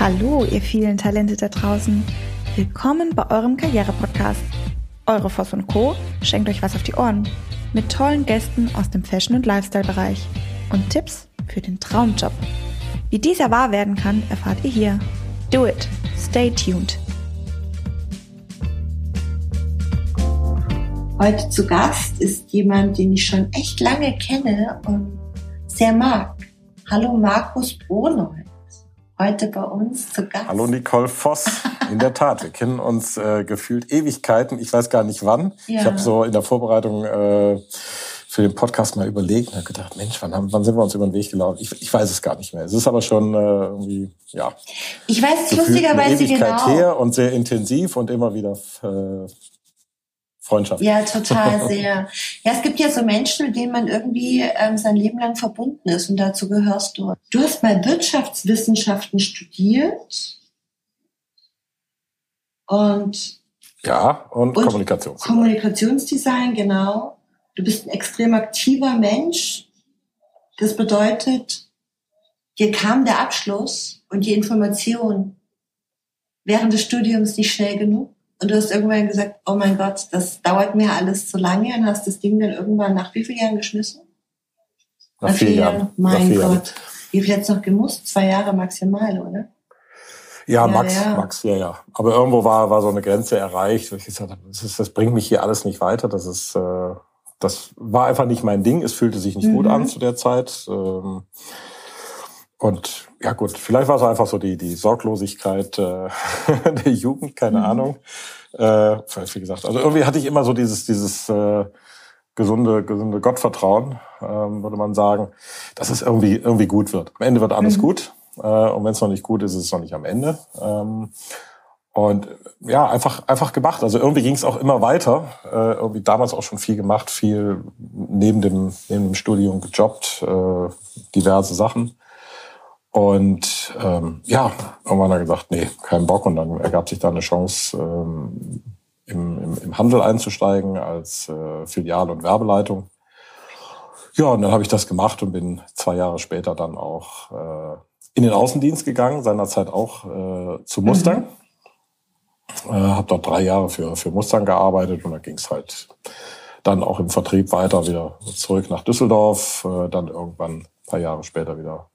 Hallo, ihr vielen Talente da draußen. Willkommen bei eurem Karriere-Podcast. Eure Voss und Co. schenkt euch was auf die Ohren. Mit tollen Gästen aus dem Fashion- und Lifestyle-Bereich. Und Tipps für den Traumjob. Wie dieser wahr werden kann, erfahrt ihr hier. Do it. Stay tuned. Heute zu Gast ist jemand, den ich schon echt lange kenne und sehr mag. Hallo Markus Bronold heute bei uns zu Gast. Hallo Nicole Voss. In der Tat, wir kennen uns äh, gefühlt Ewigkeiten. Ich weiß gar nicht wann. Ja. Ich habe so in der Vorbereitung äh, für den Podcast mal überlegt und habe gedacht, Mensch, wann, haben, wann sind wir uns über den Weg gelaufen? Ich, ich weiß es gar nicht mehr. Es ist aber schon äh, irgendwie, ja. Ich weiß es lustigerweise genau. her und sehr intensiv und immer wieder äh, Freundschaft. Ja, total sehr. Ja, es gibt ja so Menschen, mit denen man irgendwie ähm, sein Leben lang verbunden ist und dazu gehörst du. Du hast mal Wirtschaftswissenschaften studiert und ja und, und Kommunikationsdesign. Kommunikationsdesign, genau. Du bist ein extrem aktiver Mensch. Das bedeutet, dir kam der Abschluss und die Information während des Studiums nicht schnell genug. Und du hast irgendwann gesagt, oh mein Gott, das dauert mir alles zu lange und hast das Ding dann irgendwann nach wie vielen Jahren geschmissen? Nach, nach vier Jahren. Jahren. Mein vier Gott. Jahren. Wie viel jetzt noch gemusst? Zwei Jahre maximal, oder? Ja, ja Max, ja. Max, ja, ja. Aber irgendwo war, war so eine Grenze erreicht, wo ich gesagt habe, das, ist, das bringt mich hier alles nicht weiter. Das ist, äh, das war einfach nicht mein Ding. Es fühlte sich nicht mhm. gut an zu der Zeit. Ähm, und ja gut, vielleicht war es einfach so die, die Sorglosigkeit äh, der Jugend, keine mhm. Ahnung. Äh, wie gesagt, also irgendwie hatte ich immer so dieses, dieses äh, gesunde, gesunde Gottvertrauen, ähm, würde man sagen, dass es irgendwie, irgendwie gut wird. Am Ende wird alles mhm. gut. Äh, und wenn es noch nicht gut ist, ist es noch nicht am Ende. Ähm, und ja, einfach, einfach gemacht. Also irgendwie ging es auch immer weiter. Äh, irgendwie damals auch schon viel gemacht, viel neben dem, neben dem Studium gejobbt, äh, diverse Sachen. Und ähm, ja, irgendwann hat er gesagt, nee, kein Bock. Und dann ergab sich da eine Chance, ähm, im, im, im Handel einzusteigen als äh, Filial- und Werbeleitung. Ja, und dann habe ich das gemacht und bin zwei Jahre später dann auch äh, in den Außendienst gegangen, seinerzeit auch äh, zu Mustang. Mhm. Äh, habe dort drei Jahre für, für Mustang gearbeitet und da ging es halt dann auch im Vertrieb weiter wieder zurück nach Düsseldorf, äh, dann irgendwann ein paar Jahre später wieder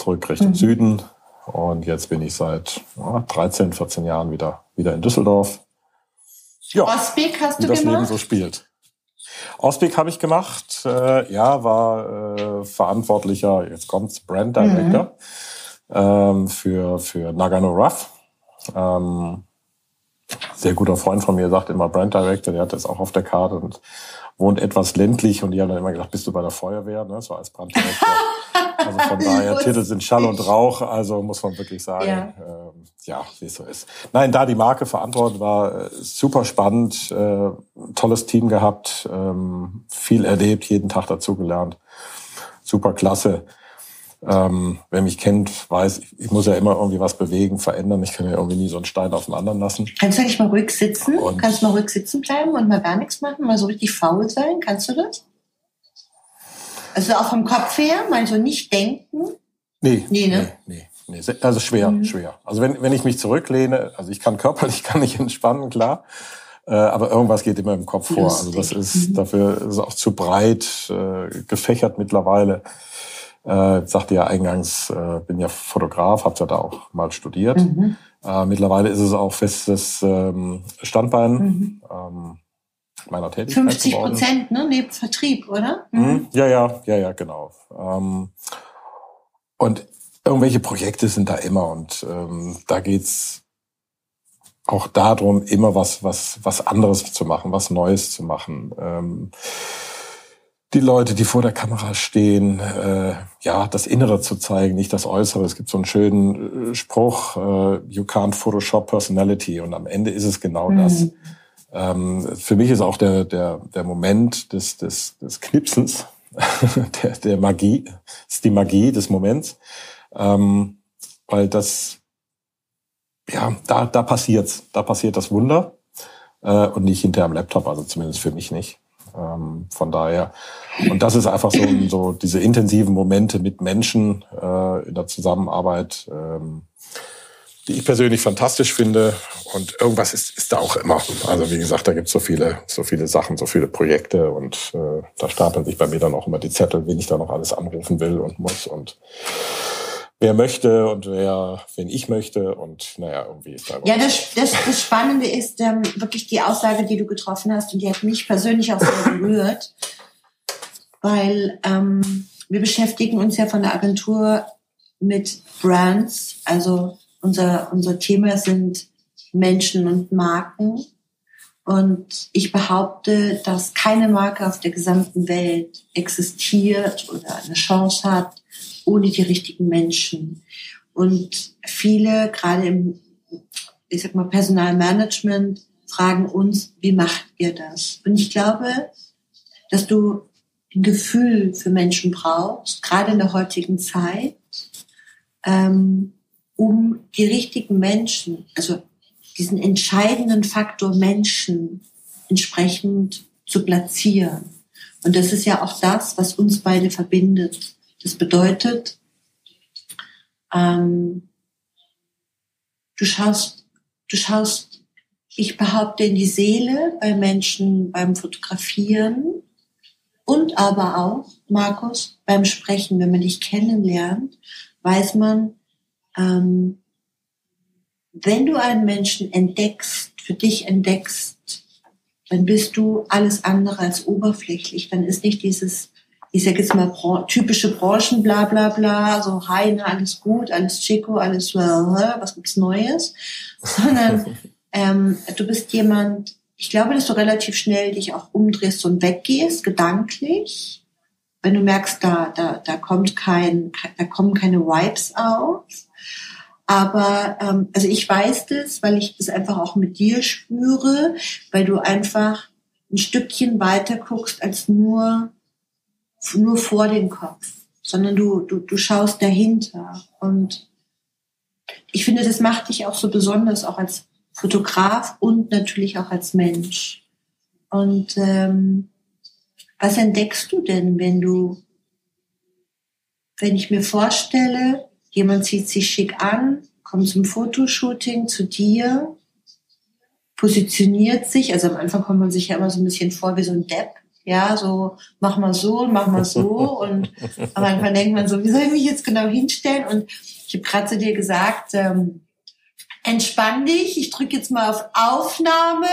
zurück Richtung mhm. Süden. Und jetzt bin ich seit ja, 13, 14 Jahren wieder, wieder in Düsseldorf. Ja, Osbeek hast du das gemacht? Leben so spielt. Osbeek habe ich gemacht. Äh, ja, war äh, verantwortlicher, jetzt kommt's, Brand Director mhm. ähm, für, für Nagano Rough. Ähm, sehr guter Freund von mir sagt immer Brand Director, der hat das auch auf der Karte und wohnt etwas ländlich und die haben dann immer gesagt, bist du bei der Feuerwehr, ne? so als Branddirektor. Also von daher, Titel sind Schall und Rauch, also muss man wirklich sagen, ja, ähm, ja wie es so ist. Nein, da die Marke verantwortet war, äh, super spannend, äh, tolles Team gehabt, ähm, viel erlebt, jeden Tag dazugelernt, super klasse. Ähm, wer mich kennt, weiß, ich, ich, muss ja immer irgendwie was bewegen, verändern. Ich kann ja irgendwie nie so einen Stein auf den anderen lassen. Kannst du nicht mal ruhig sitzen? Und Kannst du mal ruhig sitzen bleiben und mal gar nichts machen? Mal so richtig faul sein? Kannst du das? Also auch vom Kopf her, mal so nicht denken? Nee. Nee, ne? Nee, nee, nee. Also schwer, mhm. schwer. Also wenn, wenn ich mich zurücklehne, also ich kann körperlich, kann ich entspannen, klar. Äh, aber irgendwas geht immer im Kopf Lustig. vor. Also das ist, mhm. dafür ist auch zu breit äh, gefächert mittlerweile. Äh, sagte ja eingangs, äh, bin ja Fotograf, habe ja da auch mal studiert. Mhm. Äh, mittlerweile ist es auch festes ähm, Standbein. Mhm. Ähm, meiner Tätigkeit 50 Prozent, ne, neben Vertrieb, oder? Mhm. mhm. Ja, ja, ja, ja, genau. Ähm, und irgendwelche Projekte sind da immer und ähm, da geht's auch darum, immer was, was, was anderes zu machen, was Neues zu machen. Ähm, die Leute, die vor der Kamera stehen, äh, ja, das Innere zu zeigen, nicht das Äußere. Es gibt so einen schönen äh, Spruch, äh, you can't Photoshop personality. Und am Ende ist es genau mhm. das. Ähm, für mich ist auch der, der, der Moment des, des, des Knipsens, der, der Magie, ist die Magie des Moments, ähm, weil das, ja, da, da passiert's, da passiert das Wunder äh, und nicht hinter am Laptop, also zumindest für mich nicht. Ähm, von daher, und das ist einfach so, so diese intensiven Momente mit Menschen äh, in der Zusammenarbeit. Ähm, die ich persönlich fantastisch finde. Und irgendwas ist, ist da auch immer. Also wie gesagt, da gibt es so viele, so viele Sachen, so viele Projekte und äh, da stapeln sich bei mir dann auch immer die Zettel, wen ich da noch alles anrufen will und muss und wer möchte und wer, wen ich möchte und naja, irgendwie ist da. Ja, das, das, das Spannende ist ähm, wirklich die Aussage, die du getroffen hast und die hat mich persönlich auch sehr berührt, weil ähm, wir beschäftigen uns ja von der Agentur mit Brands, also unser, unser Thema sind Menschen und Marken. Und ich behaupte, dass keine Marke auf der gesamten Welt existiert oder eine Chance hat, ohne die richtigen Menschen. Und viele, gerade im, ich sag mal, Personalmanagement, fragen uns, wie macht ihr das? Und ich glaube, dass du ein Gefühl für Menschen brauchst, gerade in der heutigen Zeit, ähm, um die richtigen Menschen, also diesen entscheidenden Faktor Menschen entsprechend zu platzieren. Und das ist ja auch das, was uns beide verbindet. Das bedeutet, ähm, du schaust, du schaust, ich behaupte in die Seele bei Menschen beim Fotografieren und aber auch, Markus, beim Sprechen, wenn man dich kennenlernt, weiß man, ähm, wenn du einen Menschen entdeckst, für dich entdeckst, dann bist du alles andere als oberflächlich. Dann ist nicht dieses, ich sage jetzt mal, typische Branchen, bla bla bla, so hi, na, alles gut, alles chico, alles, was gibt's Neues, sondern ähm, du bist jemand, ich glaube, dass du relativ schnell dich auch umdrehst und weggehst, gedanklich, wenn du merkst, da, da, da kommt kein, da kommen keine Vibes auf. Aber ähm, also ich weiß das, weil ich das einfach auch mit dir spüre, weil du einfach ein Stückchen weiter guckst als nur nur vor den Kopf, sondern du du du schaust dahinter und ich finde, das macht dich auch so besonders, auch als Fotograf und natürlich auch als Mensch. Und ähm, was entdeckst du denn, wenn du, wenn ich mir vorstelle, jemand zieht sich schick an, kommt zum Fotoshooting zu dir, positioniert sich, also am Anfang kommt man sich ja immer so ein bisschen vor wie so ein Depp, ja, so mach mal so und mach mal so und am Anfang denkt man so, wie soll ich mich jetzt genau hinstellen? Und ich habe gerade zu dir gesagt, ähm, entspann dich, ich drücke jetzt mal auf Aufnahme.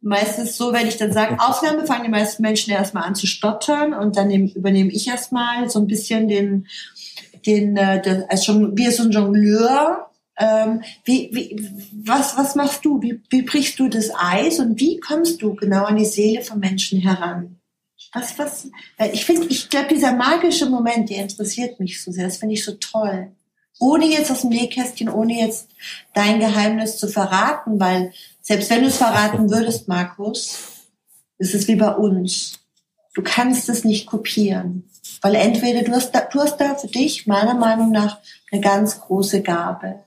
Meistens so, wenn ich dann sage Aufnahme, fangen die meisten Menschen erstmal an zu stottern und dann übernehme ich erstmal so ein bisschen den, den, äh, als schon wie so ein Jongleur. Ähm, wie, wie, was, was machst du? Wie, wie brichst du das Eis und wie kommst du genau an die Seele von Menschen heran? Was, was, ich finde, ich glaube, dieser magische Moment, der interessiert mich so sehr. Das finde ich so toll ohne jetzt aus dem Nähkästchen, ohne jetzt dein Geheimnis zu verraten, weil selbst wenn du es verraten würdest, Markus, ist es wie bei uns. Du kannst es nicht kopieren, weil entweder du hast da, du hast da für dich meiner Meinung nach eine ganz große Gabe.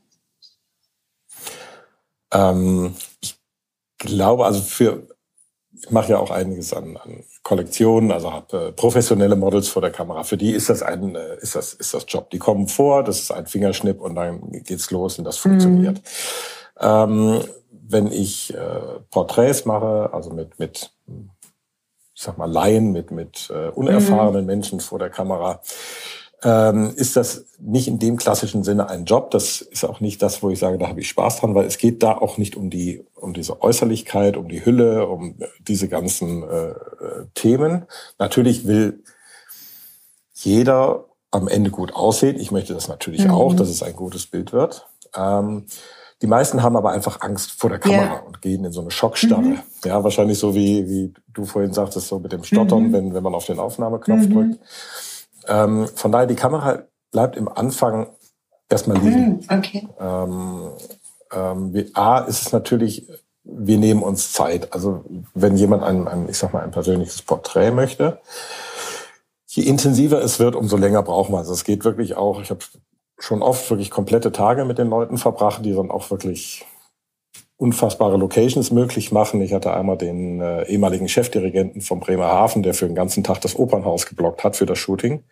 Ähm, ich glaube, also für ich mache ja auch einiges an, an Kollektionen, also habe äh, professionelle Models vor der Kamera. Für die ist das ein äh, ist das ist das Job. Die kommen vor, das ist ein Fingerschnipp und dann geht's los und das funktioniert. Mhm. Ähm, wenn ich äh, Porträts mache, also mit mit ich sag mal Laien, mit mit äh, unerfahrenen mhm. Menschen vor der Kamera, ähm, ist das nicht in dem klassischen Sinne ein Job. Das ist auch nicht das, wo ich sage, da habe ich Spaß dran, weil es geht da auch nicht um die, um diese Äußerlichkeit, um die Hülle, um diese ganzen äh, äh Themen. Natürlich will jeder am Ende gut aussehen. Ich möchte das natürlich mhm. auch, dass es ein gutes Bild wird. Ähm, die meisten haben aber einfach Angst vor der Kamera yeah. und gehen in so eine Schockstarre. Mhm. Ja, wahrscheinlich so wie, wie du vorhin sagtest, so mit dem Stottern, mhm. wenn, wenn man auf den Aufnahmeknopf mhm. drückt. Ähm, von daher, die Kamera bleibt im Anfang erstmal liegen. Hm, okay. Ähm, ähm, A ist es natürlich, wir nehmen uns Zeit. Also wenn jemand ein, ein, ich sag mal, ein persönliches Porträt möchte, je intensiver es wird, umso länger brauchen wir. Also es geht wirklich auch, ich habe schon oft wirklich komplette Tage mit den Leuten verbracht, die dann auch wirklich unfassbare Locations möglich machen. Ich hatte einmal den äh, ehemaligen Chefdirigenten vom Bremerhaven, der für den ganzen Tag das Opernhaus geblockt hat für das Shooting.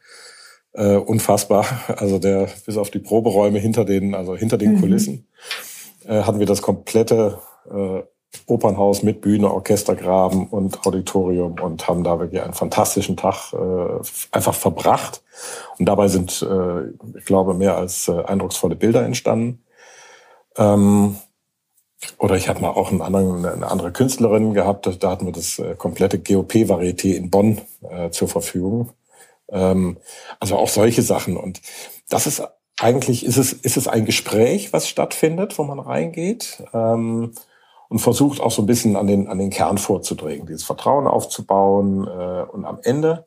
Äh, unfassbar. Also der bis auf die Proberäume hinter den, also hinter den mhm. Kulissen. äh, hatten wir das komplette äh, Opernhaus mit Bühne, Orchestergraben und Auditorium und haben da wirklich einen fantastischen Tag äh, einfach verbracht. Und dabei sind, äh, ich glaube, mehr als äh, eindrucksvolle Bilder entstanden. Ähm, oder ich hatte mal auch einen anderen, eine andere Künstlerin gehabt, da hatten wir das äh, komplette GOP-Varieté in Bonn äh, zur Verfügung. Ähm, also auch solche Sachen. Und das ist eigentlich, ist es, ist es ein Gespräch, was stattfindet, wo man reingeht. Ähm, und versucht auch so ein bisschen an den, an den Kern vorzudringen, dieses Vertrauen aufzubauen. Äh, und am Ende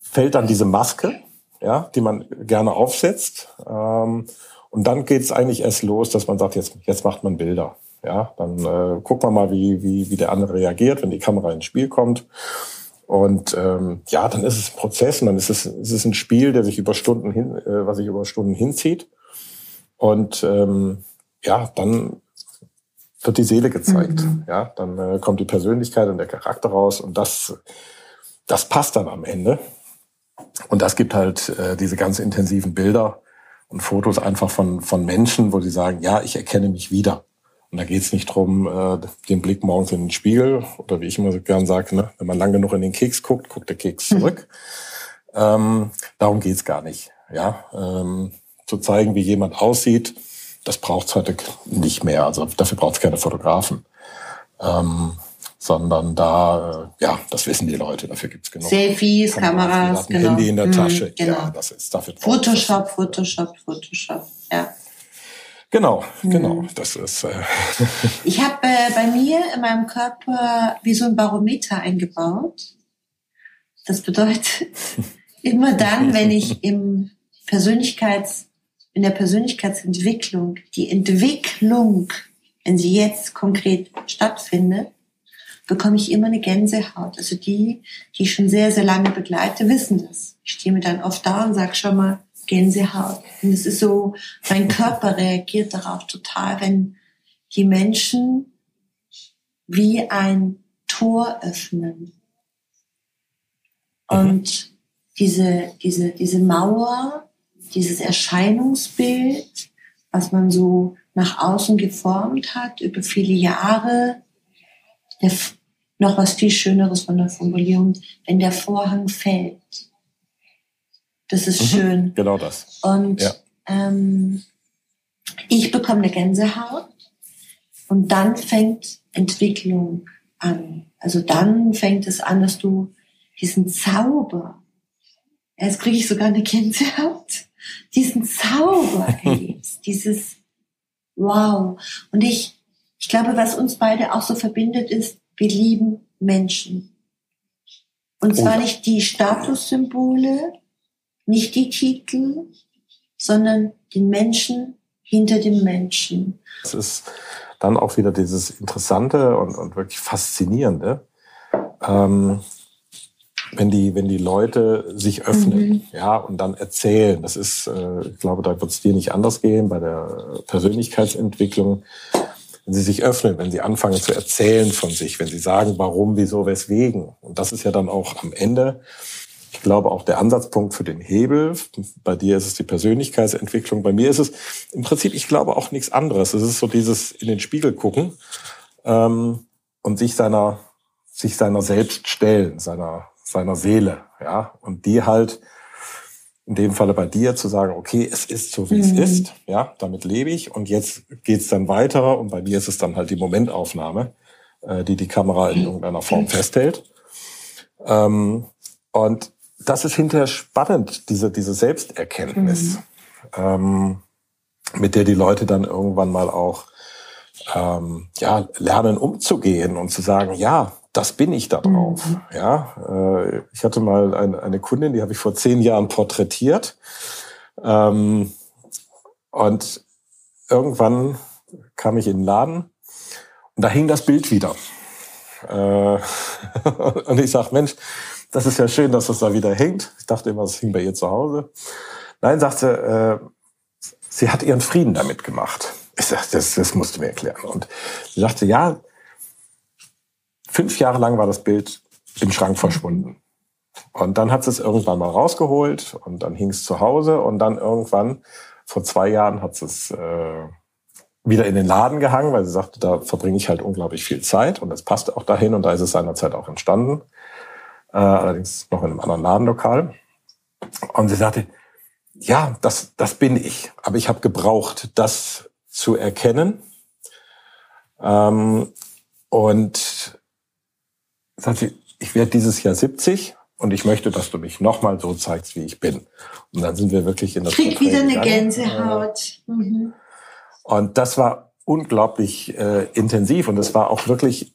fällt dann diese Maske, ja, die man gerne aufsetzt. Ähm, und dann geht es eigentlich erst los, dass man sagt, jetzt, jetzt macht man Bilder. Ja, dann äh, guckt man mal, wie, wie, wie der andere reagiert, wenn die Kamera ins Spiel kommt. Und ähm, ja, dann ist es ein Prozess und dann ist es, ist es ein Spiel, der sich über Stunden hin, äh, was sich über Stunden hinzieht. Und ähm, ja, dann wird die Seele gezeigt. Mhm. Ja, dann äh, kommt die Persönlichkeit und der Charakter raus und das, das passt dann am Ende. Und das gibt halt äh, diese ganz intensiven Bilder und Fotos einfach von, von Menschen, wo sie sagen, ja, ich erkenne mich wieder. Und da geht es nicht drum, äh, den Blick morgens in den Spiegel oder wie ich immer so gern sage, ne, wenn man lang genug in den Keks guckt, guckt der Keks mhm. zurück. Mhm. Ähm, darum geht's gar nicht. Ja, ähm, zu zeigen, wie jemand aussieht, das braucht es heute nicht mehr. Also dafür braucht es keine Fotografen. Ähm, sondern da, äh, ja, das wissen die Leute, dafür gibt's genug. Selfies, Kameras, genau. Handy in der mhm, Tasche, genau. ja, das ist dafür. Photoshop, Photoshop, Photoshop, ja. Genau, mhm. genau, das ist. Äh ich habe äh, bei mir in meinem Körper wie so ein Barometer eingebaut. Das bedeutet, immer dann, wenn ich im Persönlichkeits in der Persönlichkeitsentwicklung, die Entwicklung, wenn sie jetzt konkret stattfindet, bekomme ich immer eine Gänsehaut. Also die, die ich schon sehr, sehr lange begleite, wissen das. Ich stehe mir dann oft da und sage schon mal Gänsehaut. Und es ist so, mein Körper reagiert darauf total, wenn die Menschen wie ein Tor öffnen. Und diese, diese, diese Mauer dieses Erscheinungsbild, was man so nach außen geformt hat über viele Jahre, der, noch was viel Schöneres von der Formulierung, wenn der Vorhang fällt. Das ist mhm, schön. Genau das. Und ja. ähm, ich bekomme eine Gänsehaut und dann fängt Entwicklung an. Also dann fängt es an, dass du diesen Zauber, jetzt kriege ich sogar eine Gänsehaut, diesen Zauber erlebst, dieses Wow. Und ich, ich glaube, was uns beide auch so verbindet, ist, wir lieben Menschen. Und zwar oh. nicht die Statussymbole, nicht die Titel, sondern den Menschen hinter dem Menschen. Es ist dann auch wieder dieses Interessante und, und wirklich Faszinierende. Ähm, wenn die, wenn die Leute sich öffnen, mhm. ja, und dann erzählen. Das ist, äh, ich glaube, da wird es dir nicht anders gehen bei der Persönlichkeitsentwicklung. Wenn sie sich öffnen, wenn sie anfangen zu erzählen von sich, wenn sie sagen, warum, wieso, weswegen. Und das ist ja dann auch am Ende, ich glaube, auch der Ansatzpunkt für den Hebel. Bei dir ist es die Persönlichkeitsentwicklung. Bei mir ist es im Prinzip, ich glaube, auch nichts anderes. Es ist so dieses in den Spiegel gucken ähm, und sich seiner, sich seiner selbst stellen, seiner seiner Seele, ja, und die halt in dem Falle bei dir zu sagen, okay, es ist so, wie mhm. es ist, ja, damit lebe ich und jetzt geht's dann weiter und bei mir ist es dann halt die Momentaufnahme, äh, die die Kamera in irgendeiner Form festhält. Ähm, und das ist hinterher spannend, diese, diese Selbsterkenntnis, mhm. ähm, mit der die Leute dann irgendwann mal auch ähm, ja, lernen umzugehen und zu sagen, ja, das bin ich da drauf. Mhm. Ja, äh, ich hatte mal ein, eine Kundin, die habe ich vor zehn Jahren porträtiert. Ähm, und irgendwann kam ich in den Laden und da hing das Bild wieder. Äh, und ich sag, Mensch, das ist ja schön, dass das da wieder hängt. Ich dachte immer, es hing bei ihr zu Hause. Nein, sagte, äh, sie hat ihren Frieden damit gemacht. Ich sag, das, das musst du mir erklären. Und sie sagte, ja, fünf Jahre lang war das Bild im Schrank verschwunden. Und dann hat sie es irgendwann mal rausgeholt und dann hing es zu Hause und dann irgendwann, vor zwei Jahren, hat sie es äh, wieder in den Laden gehangen, weil sie sagte, da verbringe ich halt unglaublich viel Zeit und das passte auch dahin und da ist es seinerzeit auch entstanden. Äh, allerdings noch in einem anderen Ladenlokal. Und sie sagte, ja, das, das bin ich. Aber ich habe gebraucht, das zu erkennen. Ähm, und sagte, ich werde dieses Jahr 70 und ich möchte, dass du mich nochmal so zeigst, wie ich bin. Und dann sind wir wirklich in das Krieg wieder eine Gänsehaut. Mhm. Und das war unglaublich äh, intensiv und es war auch wirklich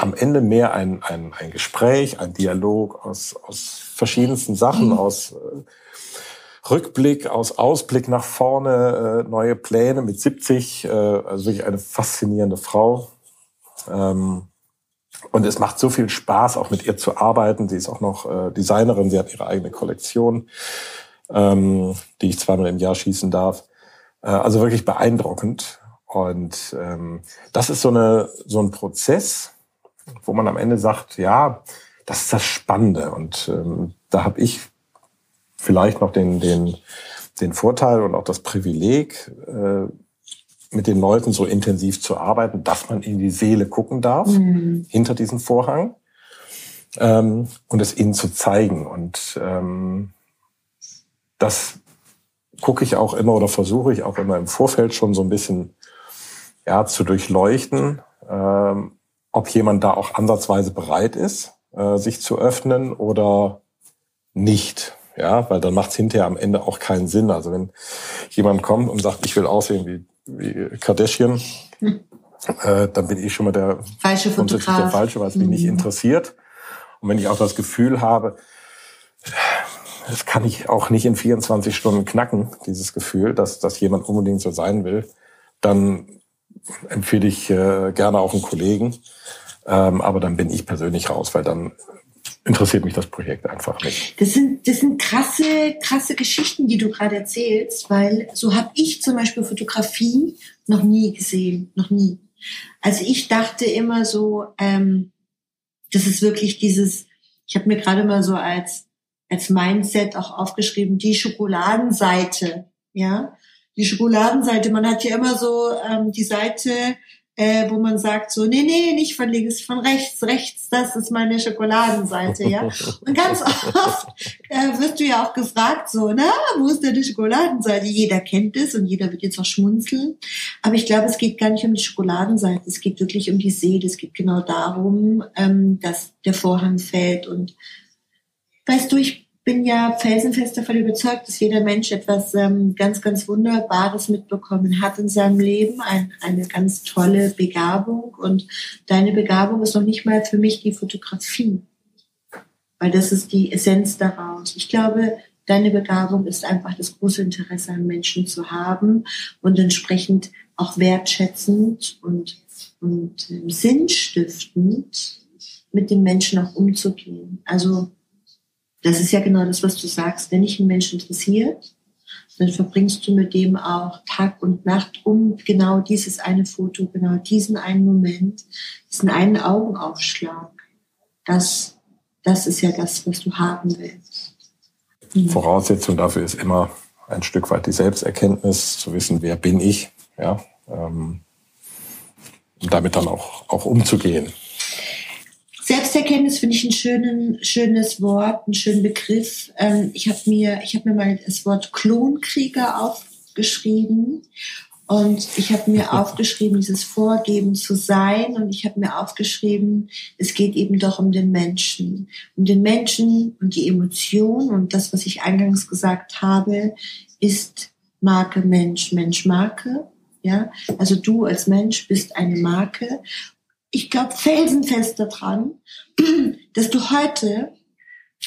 am Ende mehr ein, ein, ein Gespräch, ein Dialog aus, aus verschiedensten Sachen, mhm. aus äh, Rückblick, aus Ausblick nach vorne, äh, neue Pläne mit 70, äh, also wirklich eine faszinierende Frau. Ähm, und es macht so viel Spaß, auch mit ihr zu arbeiten. Sie ist auch noch äh, Designerin, sie hat ihre eigene Kollektion, ähm, die ich zweimal im Jahr schießen darf. Äh, also wirklich beeindruckend. Und ähm, das ist so, eine, so ein Prozess, wo man am Ende sagt, ja, das ist das Spannende. Und ähm, da habe ich vielleicht noch den, den, den Vorteil und auch das Privileg, äh, mit den Leuten so intensiv zu arbeiten, dass man in die Seele gucken darf, mhm. hinter diesem Vorhang, ähm, und es ihnen zu zeigen. Und ähm, das gucke ich auch immer oder versuche ich auch immer im Vorfeld schon so ein bisschen ja, zu durchleuchten, ähm, ob jemand da auch ansatzweise bereit ist, äh, sich zu öffnen oder nicht. Ja, weil dann macht es hinterher am Ende auch keinen Sinn. Also wenn jemand kommt und sagt, ich will aussehen wie, wie Kardashian, hm. äh, dann bin ich schon mal der falsche Fotograf. der falsche, weil es mich mhm. nicht interessiert. Und wenn ich auch das Gefühl habe, das kann ich auch nicht in 24 Stunden knacken, dieses Gefühl, dass, dass jemand unbedingt so sein will, dann empfehle ich äh, gerne auch einen Kollegen. Ähm, aber dann bin ich persönlich raus, weil dann interessiert mich das Projekt einfach nicht. Das sind, das sind krasse, krasse Geschichten, die du gerade erzählst, weil so habe ich zum Beispiel Fotografie noch nie gesehen, noch nie. Also ich dachte immer so, ähm, das ist wirklich dieses, ich habe mir gerade mal so als als Mindset auch aufgeschrieben, die Schokoladenseite, ja, die Schokoladenseite. Man hat ja immer so ähm, die Seite, äh, wo man sagt so, nee, nee, nicht von links, von rechts, rechts, das ist meine Schokoladenseite, ja. Und ganz oft äh, wirst du ja auch gefragt so, na, wo ist denn die Schokoladenseite? Jeder kennt es und jeder wird jetzt auch schmunzeln. Aber ich glaube, es geht gar nicht um die Schokoladenseite, es geht wirklich um die Seele, es geht genau darum, ähm, dass der Vorhang fällt und weißt du, ich bin ja felsenfest davon überzeugt, dass jeder Mensch etwas ähm, ganz, ganz Wunderbares mitbekommen hat in seinem Leben, ein, eine ganz tolle Begabung. Und deine Begabung ist noch nicht mal für mich die Fotografie, weil das ist die Essenz daraus. Ich glaube, deine Begabung ist einfach das große Interesse an Menschen zu haben und entsprechend auch wertschätzend und, und äh, sinnstiftend mit den Menschen auch umzugehen. Also das ist ja genau das, was du sagst. Wenn dich ein Mensch interessiert, dann verbringst du mit dem auch Tag und Nacht um genau dieses eine Foto, genau diesen einen Moment, diesen einen Augenaufschlag. Das, das ist ja das, was du haben willst. Mhm. Voraussetzung dafür ist immer ein Stück weit die Selbsterkenntnis, zu wissen, wer bin ich, ja, ähm, und damit dann auch, auch umzugehen. Selbsterkenntnis finde ich ein schönen, schönes Wort, einen schönen Begriff. Ähm, ich habe mir, ich habe mir mal das Wort Klonkrieger aufgeschrieben und ich habe mir aufgeschrieben, dieses Vorgeben zu sein und ich habe mir aufgeschrieben, es geht eben doch um den Menschen, um den Menschen und die Emotion und das, was ich eingangs gesagt habe, ist Marke Mensch, Mensch Marke. Ja, also du als Mensch bist eine Marke ich glaube felsenfest daran, dass du heute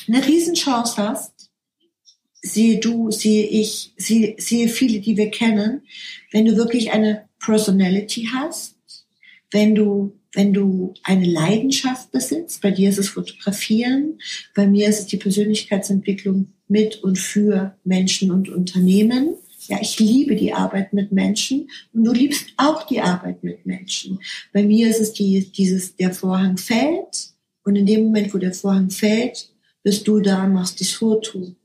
eine Riesenchance hast, sehe du, sehe ich, sehe, sehe viele, die wir kennen, wenn du wirklich eine Personality hast, wenn du wenn du eine Leidenschaft besitzt, bei dir ist es Fotografieren, bei mir ist es die Persönlichkeitsentwicklung mit und für Menschen und Unternehmen, ja, ich liebe die Arbeit mit Menschen und du liebst auch die Arbeit mit Menschen. Bei mir ist es die, dieses, der Vorhang fällt und in dem Moment, wo der Vorhang fällt, bist du da und machst das Foto.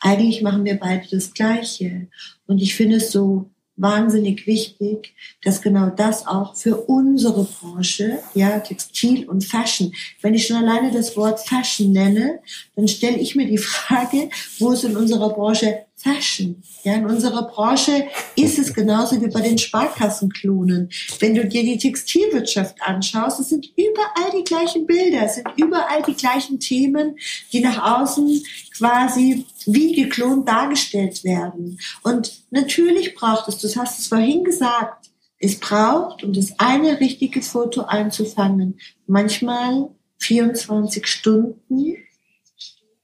Eigentlich machen wir beide das Gleiche. Und ich finde es so wahnsinnig wichtig, dass genau das auch für unsere Branche, ja, Textil und Fashion, wenn ich schon alleine das Wort Fashion nenne, dann stelle ich mir die Frage, wo ist in unserer Branche Fashion. Ja, in unserer Branche ist es genauso wie bei den Sparkassenklonen. Wenn du dir die Textilwirtschaft anschaust, es sind überall die gleichen Bilder, es sind überall die gleichen Themen, die nach außen quasi wie geklont dargestellt werden. Und natürlich braucht es, du hast es vorhin gesagt, es braucht, um das eine richtige Foto einzufangen, manchmal 24 Stunden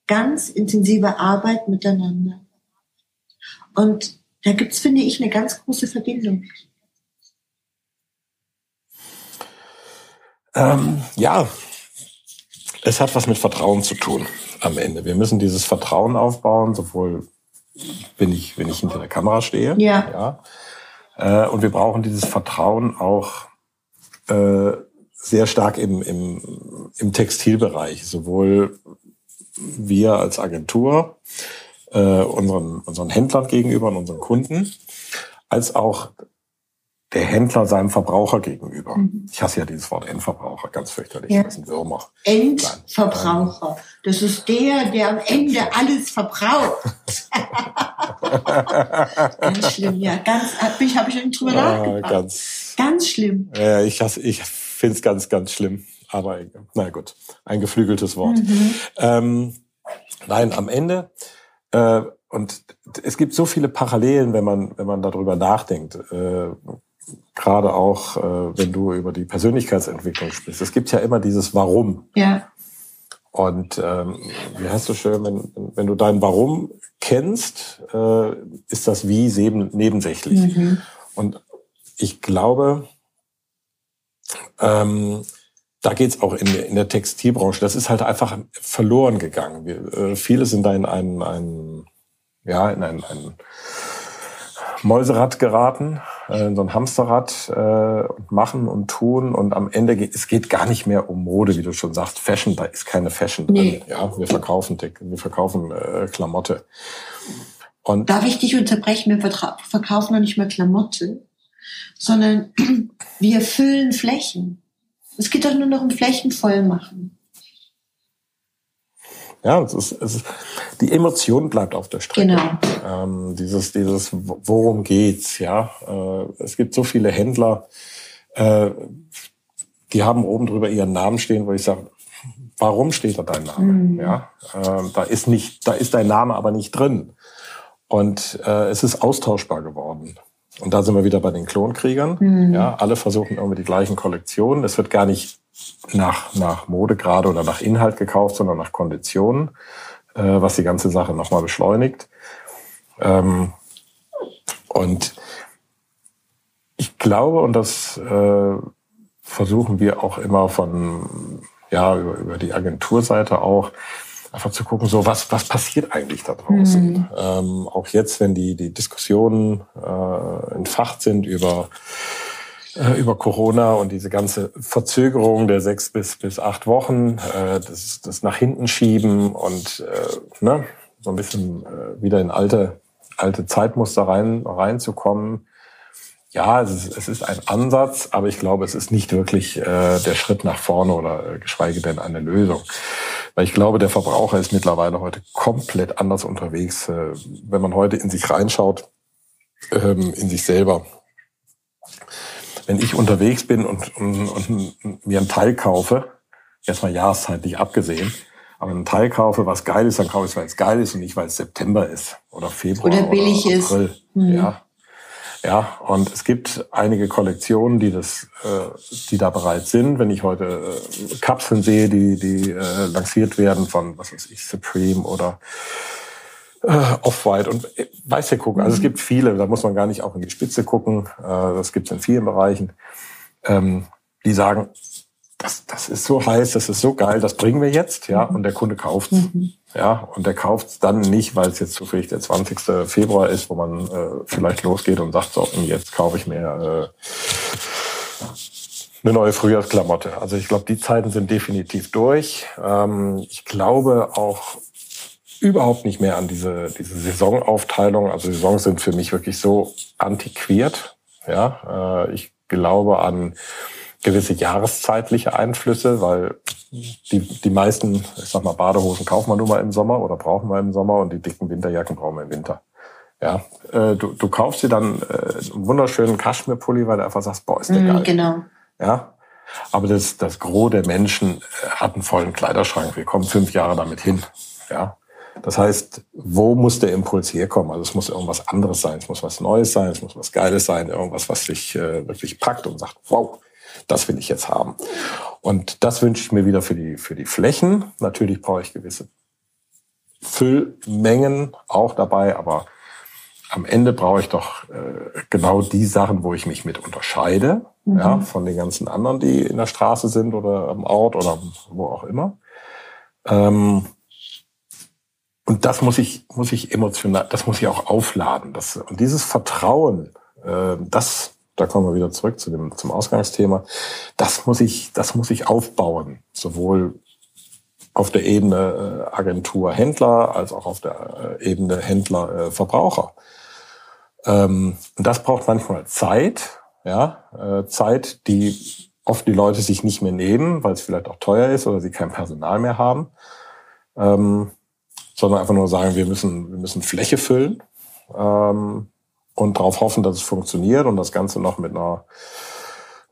ganz intensive Arbeit miteinander. Und da gibt's, finde ich, eine ganz große Verbindung. Ähm, ja, es hat was mit Vertrauen zu tun am Ende. Wir müssen dieses Vertrauen aufbauen, sowohl wenn ich, wenn ich hinter der Kamera stehe. Ja. ja äh, und wir brauchen dieses Vertrauen auch äh, sehr stark im, im, im Textilbereich, sowohl wir als Agentur, äh, unseren, unseren Händlern gegenüber und unseren Kunden, als auch der Händler seinem Verbraucher gegenüber. Mhm. Ich hasse ja dieses Wort Endverbraucher, ganz fürchterlich. Ja. Das sind Würmer. Endverbraucher. Das ist der, der am Ende alles verbraucht. ganz schlimm, ja. Ganz, hab ich, hab ich drüber ah, nachgedacht. Ganz, ganz schlimm. Ja, ich hasse, ich finde es ganz, ganz schlimm. Aber, na gut, ein geflügeltes Wort. Mhm. Ähm, nein, am Ende äh, und es gibt so viele Parallelen, wenn man, wenn man darüber nachdenkt. Äh, Gerade auch, äh, wenn du über die Persönlichkeitsentwicklung sprichst. Es gibt ja immer dieses Warum. Ja. Und ähm, wie heißt du schön, wenn, wenn du dein Warum kennst, äh, ist das Wie nebensächlich. Mhm. Und ich glaube, ähm, da geht's auch in, in der Textilbranche. Das ist halt einfach verloren gegangen. Wir, äh, viele sind da in ein, ein ja, in ein, ein Mäuserad geraten, äh, in so ein Hamsterrad äh, und machen und tun und am Ende geht es geht gar nicht mehr um Mode, wie du schon sagst. Fashion, da ist keine Fashion nee. drin. Ja, wir verkaufen wir verkaufen äh, Klamotte. Und Darf ich dich unterbrechen? Wir verkaufen noch nicht mehr Klamotte, sondern wir füllen Flächen. Es geht doch nur noch um Flächen voll machen. Ja, es ist, es ist, die Emotion bleibt auf der Strecke. Genau. Ähm, dieses, dieses, worum geht's? Ja, äh, es gibt so viele Händler, äh, die haben oben drüber ihren Namen stehen, wo ich sage, warum steht da dein Name? Mhm. Ja, äh, da ist nicht, da ist dein Name aber nicht drin. Und äh, es ist austauschbar geworden. Und da sind wir wieder bei den Klonkriegern. Mhm. Ja, alle versuchen irgendwie die gleichen Kollektionen. Es wird gar nicht nach, nach Mode gerade oder nach Inhalt gekauft, sondern nach Konditionen, äh, was die ganze Sache nochmal beschleunigt. Ähm, und ich glaube, und das äh, versuchen wir auch immer von, ja, über, über die Agenturseite auch, einfach zu gucken, so was, was passiert eigentlich da draußen. Mhm. Ähm, auch jetzt, wenn die, die Diskussionen äh, entfacht sind über, äh, über Corona und diese ganze Verzögerung der sechs bis, bis acht Wochen, äh, das, das nach hinten schieben und äh, ne, so ein bisschen äh, wieder in alte, alte Zeitmuster rein, reinzukommen. Ja, es ist, es ist ein Ansatz, aber ich glaube, es ist nicht wirklich äh, der Schritt nach vorne oder äh, geschweige denn eine Lösung. Weil ich glaube, der Verbraucher ist mittlerweile heute komplett anders unterwegs. Äh, wenn man heute in sich reinschaut, ähm, in sich selber. Wenn ich unterwegs bin und, und, und mir ein Teil kaufe, erstmal jahreszeitlich abgesehen, aber ein Teil kaufe, was geil ist, dann kaufe ich es, weil es geil ist und nicht, weil es September ist oder Februar oder billig oder April. ist. Mhm. Ja, ja, und es gibt einige Kollektionen, die das, äh, die da bereit sind. Wenn ich heute äh, Kapseln sehe, die, die äh, lanciert werden von, was weiß ich, Supreme oder äh, Off-White und äh, weiß ja gucken. Also es mhm. gibt viele, da muss man gar nicht auch in die Spitze gucken. Äh, das gibt es in vielen Bereichen. Ähm, die sagen, das, das ist so heiß, das ist so geil, das bringen wir jetzt, ja, und der Kunde kauft. Mhm. Ja, und der kauft dann nicht, weil es jetzt zufällig der 20. Februar ist, wo man äh, vielleicht losgeht und sagt, so, jetzt kaufe ich mir äh, eine neue Frühjahrsklamotte. Also ich glaube, die Zeiten sind definitiv durch. Ähm, ich glaube auch, überhaupt nicht mehr an diese, diese Saisonaufteilung. Also Saisons sind für mich wirklich so antiquiert. Ja, äh, ich glaube an gewisse jahreszeitliche Einflüsse, weil die, die meisten, ich sag mal, Badehosen kaufen wir nur mal im Sommer oder brauchen wir im Sommer und die dicken Winterjacken brauchen wir im Winter. Ja, äh, du, du kaufst dir dann äh, einen wunderschönen Kaschmirpulli, weil du einfach sagst, boah, ist der mm, geil. Genau. Ja, aber das, das Gros der Menschen äh, hat einen vollen Kleiderschrank. Wir kommen fünf Jahre damit hin. Ja, das heißt, wo muss der Impuls herkommen? Also es muss irgendwas anderes sein, es muss was Neues sein, es muss was Geiles sein, irgendwas, was dich äh, wirklich packt und sagt, wow, das will ich jetzt haben. Und das wünsche ich mir wieder für die, für die Flächen. Natürlich brauche ich gewisse Füllmengen auch dabei, aber am Ende brauche ich doch äh, genau die Sachen, wo ich mich mit unterscheide, mhm. ja, von den ganzen anderen, die in der Straße sind oder am Ort oder wo auch immer. Ähm, und das muss ich, muss ich emotional, das muss ich auch aufladen. Das, und dieses Vertrauen, äh, das, da kommen wir wieder zurück zu dem, zum Ausgangsthema, das muss ich, das muss ich aufbauen. Sowohl auf der Ebene äh, Agentur Händler als auch auf der äh, Ebene Händler äh, Verbraucher. Ähm, und das braucht manchmal Zeit, ja, Zeit, die oft die Leute sich nicht mehr nehmen, weil es vielleicht auch teuer ist oder sie kein Personal mehr haben, ähm, sondern einfach nur sagen, wir müssen, wir müssen Fläche füllen ähm, und darauf hoffen, dass es funktioniert und das Ganze noch mit einer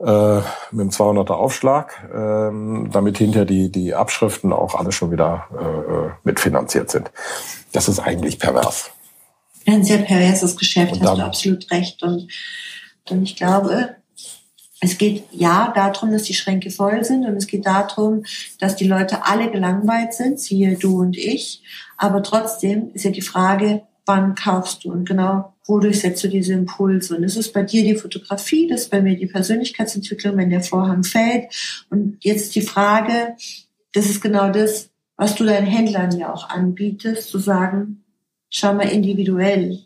äh, mit einem 200er Aufschlag, ähm, damit hinterher die, die Abschriften auch alle schon wieder äh, äh mitfinanziert sind. Das ist eigentlich pervers ein sehr perverses Geschäft, hast du absolut recht. Und, und ich glaube, es geht ja darum, dass die Schränke voll sind und es geht darum, dass die Leute alle gelangweilt sind, siehe du und ich. Aber trotzdem ist ja die Frage, wann kaufst du und genau wodurch setzt du diese Impulse. Und ist es bei dir die Fotografie, das ist bei mir die Persönlichkeitsentwicklung, wenn der Vorhang fällt. Und jetzt die Frage, das ist genau das, was du deinen Händlern ja auch anbietest, zu sagen, schau mal individuell.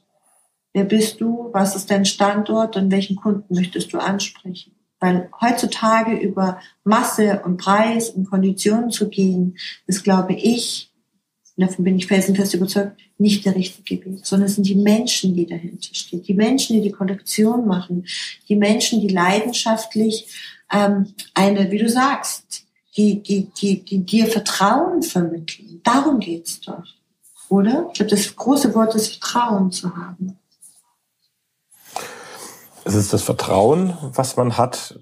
Wer bist du? Was ist dein Standort? Und welchen Kunden möchtest du ansprechen? Weil heutzutage über Masse und Preis und Konditionen zu gehen, ist, glaube ich, davon bin ich felsenfest überzeugt, nicht der richtige Weg, sondern es sind die Menschen, die dahinter stehen. Die Menschen, die die Kollektion machen. Die Menschen, die leidenschaftlich ähm, eine, wie du sagst, die, die, die, die dir Vertrauen vermitteln. Darum geht's doch. Oder? Ich glaube, das große Wort ist Vertrauen zu haben. Es ist das Vertrauen, was man hat,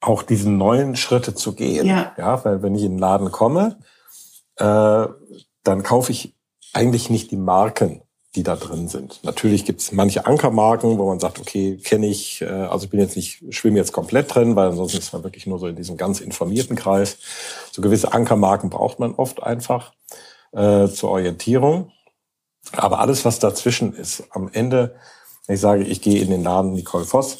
auch diesen neuen Schritte zu gehen. Ja. ja weil wenn ich in den Laden komme, äh, dann kaufe ich eigentlich nicht die Marken, die da drin sind. Natürlich gibt es manche Ankermarken, wo man sagt, okay, kenne ich, äh, also ich bin jetzt nicht, schwimme jetzt komplett drin, weil ansonsten ist man wirklich nur so in diesem ganz informierten Kreis. So gewisse Ankermarken braucht man oft einfach äh, zur Orientierung. Aber alles, was dazwischen ist, am Ende, wenn ich sage, ich gehe in den Laden Nicole Voss,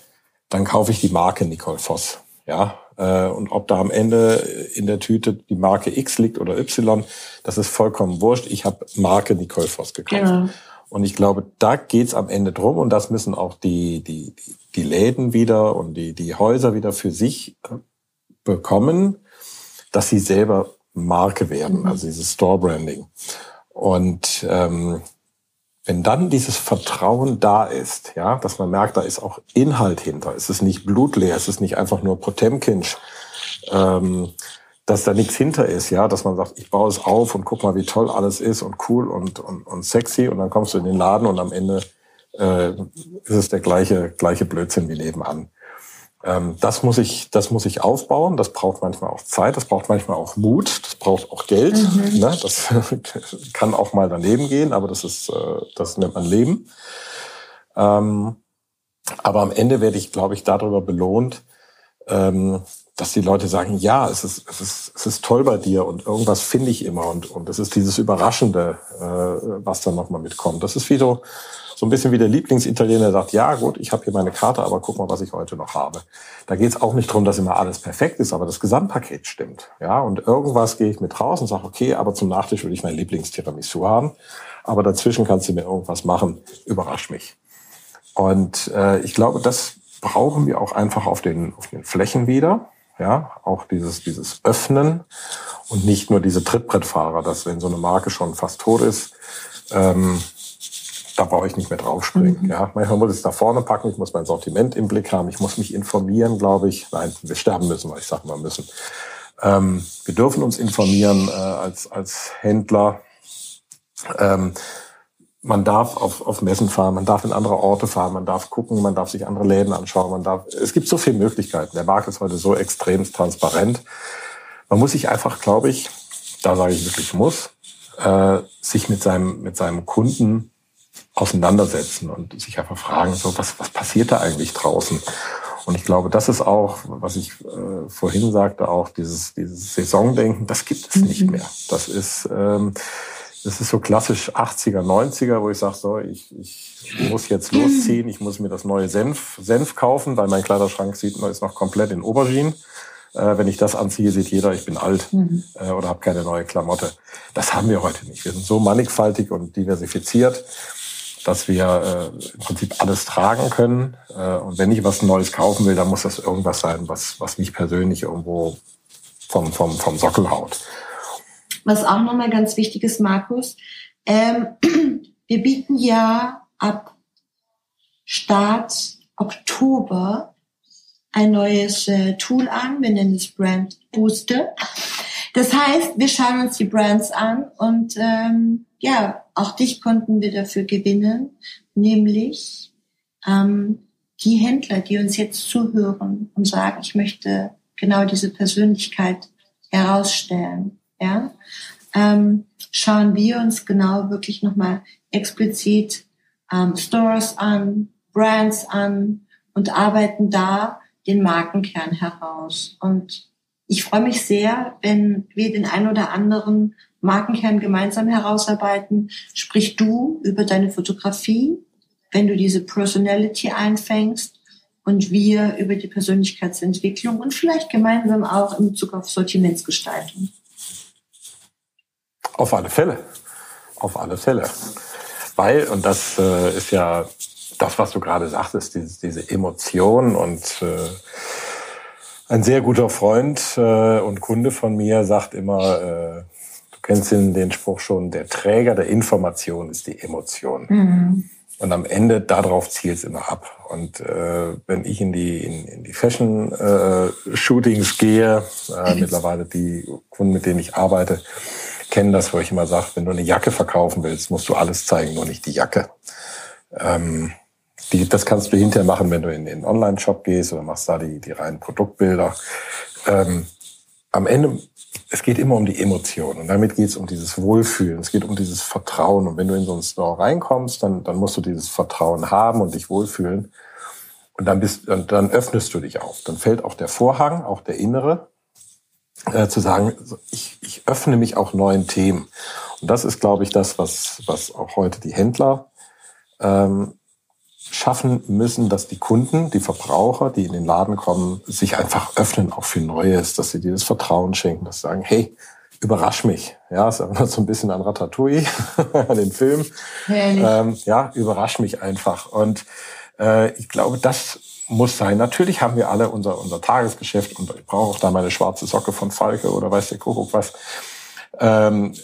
dann kaufe ich die Marke Nicole Voss. Ja, und ob da am Ende in der Tüte die Marke X liegt oder Y, das ist vollkommen wurscht. Ich habe Marke Nicole Voss gekauft. Ja. Und ich glaube, da geht's am Ende drum und das müssen auch die, die, die Läden wieder und die, die Häuser wieder für sich äh, bekommen, dass sie selber Marke werden, mhm. also dieses Store-Branding. Und ähm, wenn dann dieses Vertrauen da ist, ja, dass man merkt, da ist auch Inhalt hinter, es ist nicht blutleer, es ist nicht einfach nur Potemkinsch, ähm, dass da nichts hinter ist, ja, dass man sagt, ich baue es auf und guck mal, wie toll alles ist und cool und, und, und sexy und dann kommst du in den Laden und am Ende äh, ist es der gleiche, gleiche Blödsinn wie nebenan. Ähm, das muss ich, das muss ich aufbauen. Das braucht manchmal auch Zeit. Das braucht manchmal auch Mut. Das braucht auch Geld. Mhm. Ne? Das kann auch mal daneben gehen, aber das ist, äh, das nennt man Leben. Ähm, aber am Ende werde ich, glaube ich, darüber belohnt, ähm, dass die Leute sagen, ja, es ist, es ist, es ist toll bei dir und irgendwas finde ich immer und, und es ist dieses Überraschende, äh, was dann nochmal mitkommt. Das ist wie so, so ein bisschen wie der Lieblingsitaliener, der sagt, ja gut, ich habe hier meine Karte, aber guck mal, was ich heute noch habe. Da geht es auch nicht darum, dass immer alles perfekt ist, aber das Gesamtpaket stimmt. Ja, und irgendwas gehe ich mit raus und sage, okay, aber zum Nachtisch will ich mein Lieblingstiramisu haben. Aber dazwischen kannst du mir irgendwas machen, überrasch mich. Und äh, ich glaube, das brauchen wir auch einfach auf den, auf den Flächen wieder. Ja, auch dieses, dieses Öffnen Und nicht nur diese Trittbrettfahrer, dass wenn so eine Marke schon fast tot ist, ähm, da brauche ich nicht mehr draufspringen. Mhm. Ja, manchmal muss ich es da vorne packen, ich muss mein Sortiment im Blick haben, ich muss mich informieren, glaube ich. Nein, wir sterben müssen, weil ich sage mal müssen. Ähm, wir dürfen uns informieren äh, als, als Händler. Ähm, man darf auf, auf Messen fahren, man darf in andere Orte fahren, man darf gucken, man darf sich andere Läden anschauen, man darf. Es gibt so viele Möglichkeiten. Der Markt ist heute so extrem transparent. Man muss sich einfach, glaube ich, da sage ich wirklich muss, äh, sich mit seinem mit seinem Kunden auseinandersetzen und sich einfach fragen, so was was passiert da eigentlich draußen? Und ich glaube, das ist auch, was ich äh, vorhin sagte, auch dieses, dieses Saisondenken, das gibt es nicht mhm. mehr. Das ist, ähm, das ist so klassisch 80er, 90er, wo ich sage, so, ich, ich muss jetzt losziehen, ich muss mir das neue Senf, Senf kaufen, weil mein Kleiderschrank sieht, ist noch komplett in Aubergine. Äh, wenn ich das anziehe, sieht jeder, ich bin alt mhm. äh, oder habe keine neue Klamotte. Das haben wir heute nicht. Wir sind so mannigfaltig und diversifiziert dass wir äh, im Prinzip alles tragen können. Äh, und wenn ich was Neues kaufen will, dann muss das irgendwas sein, was, was mich persönlich irgendwo vom, vom, vom Sockel haut. Was auch nochmal ganz wichtig ist, Markus, ähm, wir bieten ja ab Start Oktober ein neues äh, Tool an. Wir nennen es Brand Booster. Das heißt, wir schauen uns die Brands an und ähm, ja, auch dich konnten wir dafür gewinnen, nämlich ähm, die Händler, die uns jetzt zuhören und sagen, ich möchte genau diese Persönlichkeit herausstellen. Ja, ähm, schauen wir uns genau wirklich nochmal explizit ähm, Stores an, Brands an und arbeiten da den Markenkern heraus. Und ich freue mich sehr, wenn wir den ein oder anderen Markenkern gemeinsam herausarbeiten. Sprich du über deine Fotografie, wenn du diese Personality einfängst und wir über die Persönlichkeitsentwicklung und vielleicht gemeinsam auch in Bezug auf Sortimentsgestaltung. Auf alle Fälle. Auf alle Fälle. Weil, und das äh, ist ja das, was du gerade sagtest, diese, diese Emotion und äh, ein sehr guter Freund äh, und Kunde von mir sagt immer, äh, kennst den, den Spruch schon, der Träger der Information ist die Emotion. Mhm. Und am Ende darauf zielt es immer ab. Und äh, wenn ich in die, in, in die Fashion-Shootings äh, gehe, äh, mittlerweile die Kunden, mit denen ich arbeite, kennen das, wo ich immer sage, wenn du eine Jacke verkaufen willst, musst du alles zeigen, nur nicht die Jacke. Ähm, die, das kannst du hinterher machen, wenn du in den Online-Shop gehst oder machst da die, die reinen Produktbilder. Ähm, am Ende es geht immer um die Emotion und damit geht es um dieses Wohlfühlen, es geht um dieses Vertrauen. Und wenn du in so einen Store reinkommst, dann, dann musst du dieses Vertrauen haben und dich wohlfühlen. Und dann, bist, dann, dann öffnest du dich auf. Dann fällt auch der Vorhang, auch der innere, äh, zu sagen, ich, ich öffne mich auch neuen Themen. Und das ist, glaube ich, das, was, was auch heute die Händler ähm, schaffen müssen, dass die Kunden, die Verbraucher, die in den Laden kommen, sich einfach öffnen auch für Neues, dass sie dir das Vertrauen schenken, dass sie sagen, hey, überrasch mich. Ja, es erinnert so ein bisschen an Ratatouille, an den Film. Ähm, ja, überrasch mich einfach. Und äh, ich glaube, das muss sein. Natürlich haben wir alle unser, unser Tagesgeschäft und ich brauche auch da meine schwarze Socke von Falke oder weiß der Kuckuck was. Ähm,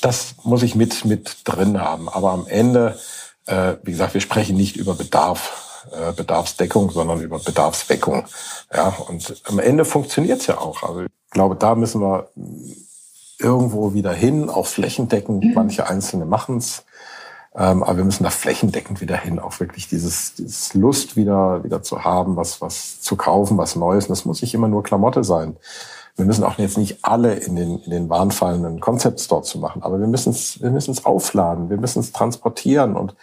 das muss ich mit, mit drin haben. Aber am Ende äh, wie gesagt, wir sprechen nicht über Bedarf, äh, Bedarfsdeckung, sondern über Bedarfsweckung. Ja, und am Ende funktioniert's ja auch. Also ich glaube, da müssen wir irgendwo wieder hin, auch flächendeckend. Mhm. Manche Einzelne machen's. Ähm, aber wir müssen da flächendeckend wieder hin, auch wirklich dieses, dieses Lust wieder, wieder zu haben, was, was zu kaufen, was Neues. Und das muss nicht immer nur Klamotte sein. Wir müssen auch jetzt nicht alle in den, in den Bahn fallenden Concept Store zu machen, aber wir müssen es, wir müssen es aufladen, wir müssen es transportieren und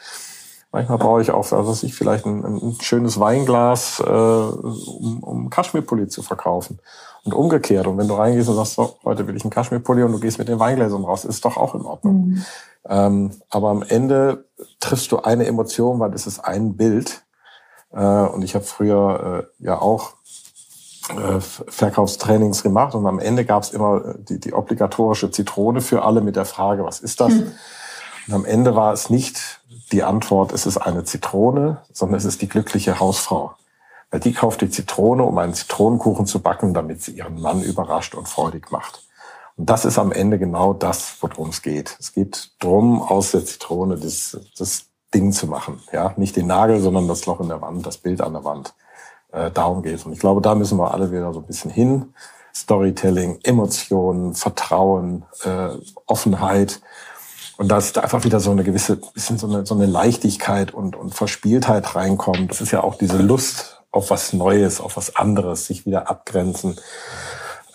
manchmal brauche ich auch, also ich vielleicht ein, ein schönes Weinglas, äh, um, um Kaschmirpulli zu verkaufen. Und umgekehrt. Und wenn du reingehst und sagst, so, heute will ich einen Kaschmirpulli und du gehst mit den Weingläsern raus, ist doch auch in Ordnung. Mhm. Ähm, aber am Ende triffst du eine Emotion, weil es ist ein Bild. Äh, und ich habe früher äh, ja auch äh, Verkaufstrainings gemacht und am Ende gab es immer äh, die, die obligatorische Zitrone für alle mit der Frage, was ist das? Hm. Und am Ende war es nicht die Antwort, es ist eine Zitrone, sondern es ist die glückliche Hausfrau. Weil die kauft die Zitrone, um einen Zitronenkuchen zu backen, damit sie ihren Mann überrascht und freudig macht. Und das ist am Ende genau das, worum es geht. Es geht drum, aus der Zitrone das, das Ding zu machen. Ja, nicht den Nagel, sondern das Loch in der Wand, das Bild an der Wand. Äh, darum geht es. Und ich glaube, da müssen wir alle wieder so ein bisschen hin. Storytelling, Emotionen, Vertrauen, äh, Offenheit. Und da ist einfach wieder so eine gewisse, bisschen so eine, so eine Leichtigkeit und, und Verspieltheit reinkommt. Das ist ja auch diese Lust auf was Neues, auf was anderes, sich wieder abgrenzen.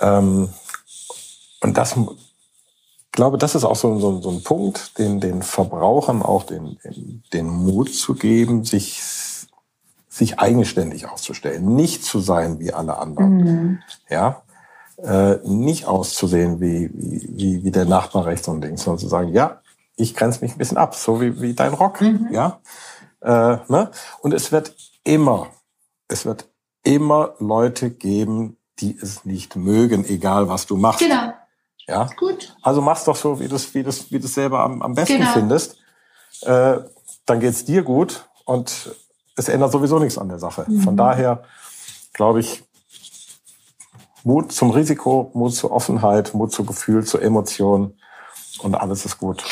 Ähm, und das, ich glaube, das ist auch so, so, so ein Punkt, den, den Verbrauchern auch den, den, den Mut zu geben, sich, sich eigenständig auszustellen, nicht zu sein wie alle anderen. Mhm. Ja, äh, nicht auszusehen wie, wie, wie der Nachbar rechts und links, sondern zu sagen, ja, ich grenze mich ein bisschen ab, so wie, wie dein Rock. Mhm. Ja? Äh, ne? Und es wird immer, es wird immer Leute geben, die es nicht mögen, egal was du machst. Genau. Ja. Gut. Also mach's doch so, wie du es wie du's, wie du's selber am, am besten genau. findest. Äh, dann geht's dir gut und es ändert sowieso nichts an der Sache. Mhm. Von daher glaube ich, Mut zum Risiko, Mut zur Offenheit, Mut zu Gefühl, zur Emotion und alles ist gut.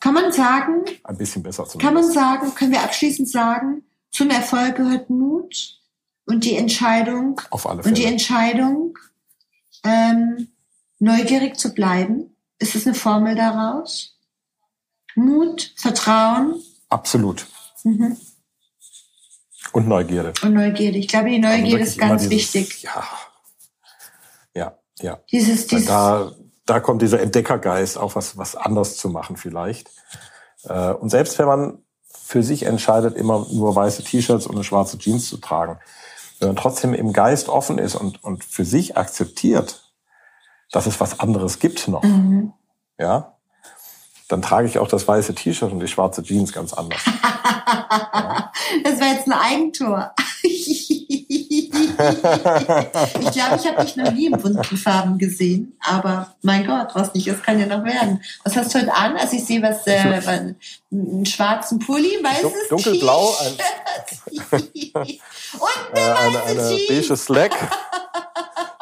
Kann man sagen? Ein bisschen besser zumindest. Kann man sagen, können wir abschließend sagen, zum Erfolg gehört Mut und die Entscheidung. Auf alle Fälle. Und die Entscheidung, ähm, neugierig zu bleiben. Ist es eine Formel daraus? Mut, Vertrauen. Absolut. Mhm. Und Neugierde. Und Neugierde. Ich glaube, die Neugierde ist ganz dieses, wichtig. Ja, ja, ja. Dieses, dieses da, da kommt dieser Entdeckergeist, auch was, was anders zu machen vielleicht. Äh, und selbst wenn man für sich entscheidet, immer nur weiße T-Shirts und eine schwarze Jeans zu tragen, wenn man trotzdem im Geist offen ist und, und für sich akzeptiert, dass es was anderes gibt noch, mhm. ja, dann trage ich auch das weiße T-Shirt und die schwarze Jeans ganz anders. ja. Das war jetzt ein Eigentor. ich glaube, ich habe dich noch nie in bunten Farben gesehen. Aber mein Gott, was nicht, das kann ja noch werden. Was hast du heute an? Also ich sehe was, äh, einen schwarzen Pulli, weißes Dunkelblau. Ein, Und eine, äh, eine, eine beige Slack.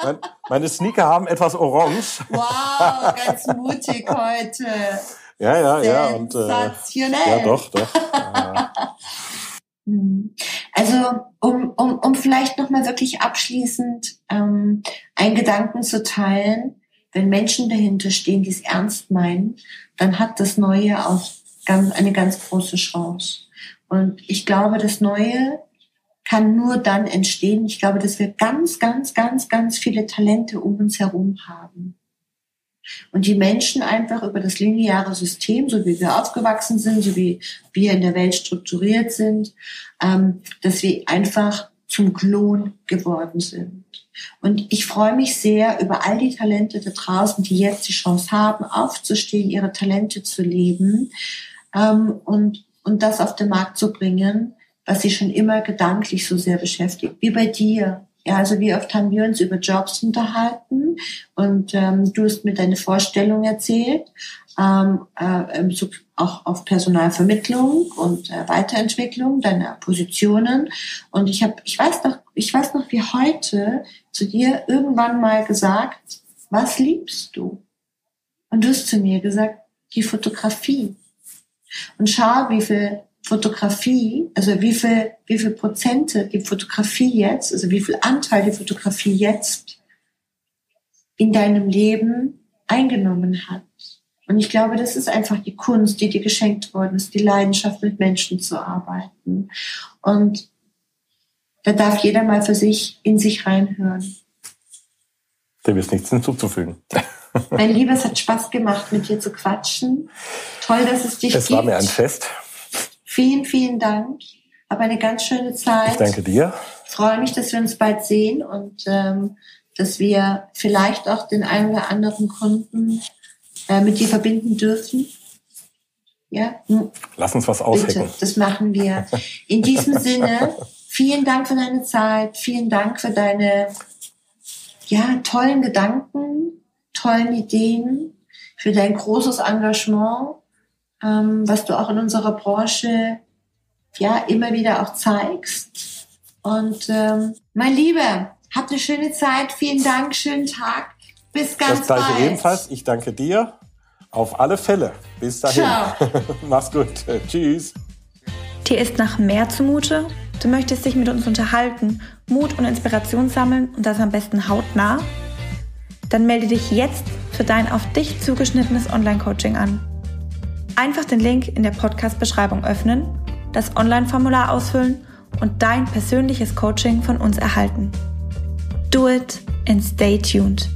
Mein, meine Sneaker haben etwas orange. Wow, ganz mutig heute. Ja, ja, ja. Und, äh, ja, doch, doch. Hm. Also um, um, um vielleicht nochmal wirklich abschließend ähm, einen Gedanken zu teilen, wenn Menschen dahinter stehen, die es ernst meinen, dann hat das Neue auch ganz, eine ganz große Chance. Und ich glaube, das Neue kann nur dann entstehen. Ich glaube, dass wir ganz, ganz, ganz, ganz viele Talente um uns herum haben. Und die Menschen einfach über das lineare System, so wie wir aufgewachsen sind, so wie wir in der Welt strukturiert sind, ähm, dass wir einfach zum Klon geworden sind. Und ich freue mich sehr über all die Talente da draußen, die jetzt die Chance haben, aufzustehen, ihre Talente zu leben ähm, und, und das auf den Markt zu bringen, was sie schon immer gedanklich so sehr beschäftigt, wie bei dir. Ja, also wie oft haben wir uns über Jobs unterhalten und ähm, du hast mir deine Vorstellung erzählt, ähm, äh, in Bezug auch auf Personalvermittlung und äh, Weiterentwicklung deiner Positionen. Und ich habe, ich weiß noch, ich weiß noch wie heute zu dir irgendwann mal gesagt, was liebst du? Und du hast zu mir gesagt, die Fotografie. Und schau, wie viel Fotografie, also wie viel, wie viel Prozente die Fotografie jetzt, also wie viel Anteil die Fotografie jetzt in deinem Leben eingenommen hat. Und ich glaube, das ist einfach die Kunst, die dir geschenkt worden ist, die Leidenschaft, mit Menschen zu arbeiten. Und da darf jeder mal für sich in sich reinhören. Dem ist nichts hinzuzufügen. Mein Lieber, es hat Spaß gemacht, mit dir zu quatschen. Toll, dass es dich es gibt. Es war mir ein Fest. Vielen, vielen Dank. Hab eine ganz schöne Zeit. Ich danke dir. Ich freue mich, dass wir uns bald sehen und ähm, dass wir vielleicht auch den einen oder anderen Kunden äh, mit dir verbinden dürfen. Ja? Hm. Lass uns was aushacken. Bitte, das machen wir. In diesem Sinne, vielen Dank für deine Zeit, vielen Dank für deine ja, tollen Gedanken, tollen Ideen, für dein großes Engagement ähm, was du auch in unserer Branche ja immer wieder auch zeigst. Und ähm, mein Lieber, habt eine schöne Zeit, vielen Dank, schönen Tag Bis ganz Das gleiche bald. ebenfalls. Ich danke dir. Auf alle Fälle. Bis dahin. Ciao. Mach's gut. Tschüss. Dir ist nach mehr zumute? Du möchtest dich mit uns unterhalten, Mut und Inspiration sammeln und das am besten hautnah? Dann melde dich jetzt für dein auf dich zugeschnittenes Online-Coaching an. Einfach den Link in der Podcast-Beschreibung öffnen, das Online-Formular ausfüllen und dein persönliches Coaching von uns erhalten. Do it and stay tuned.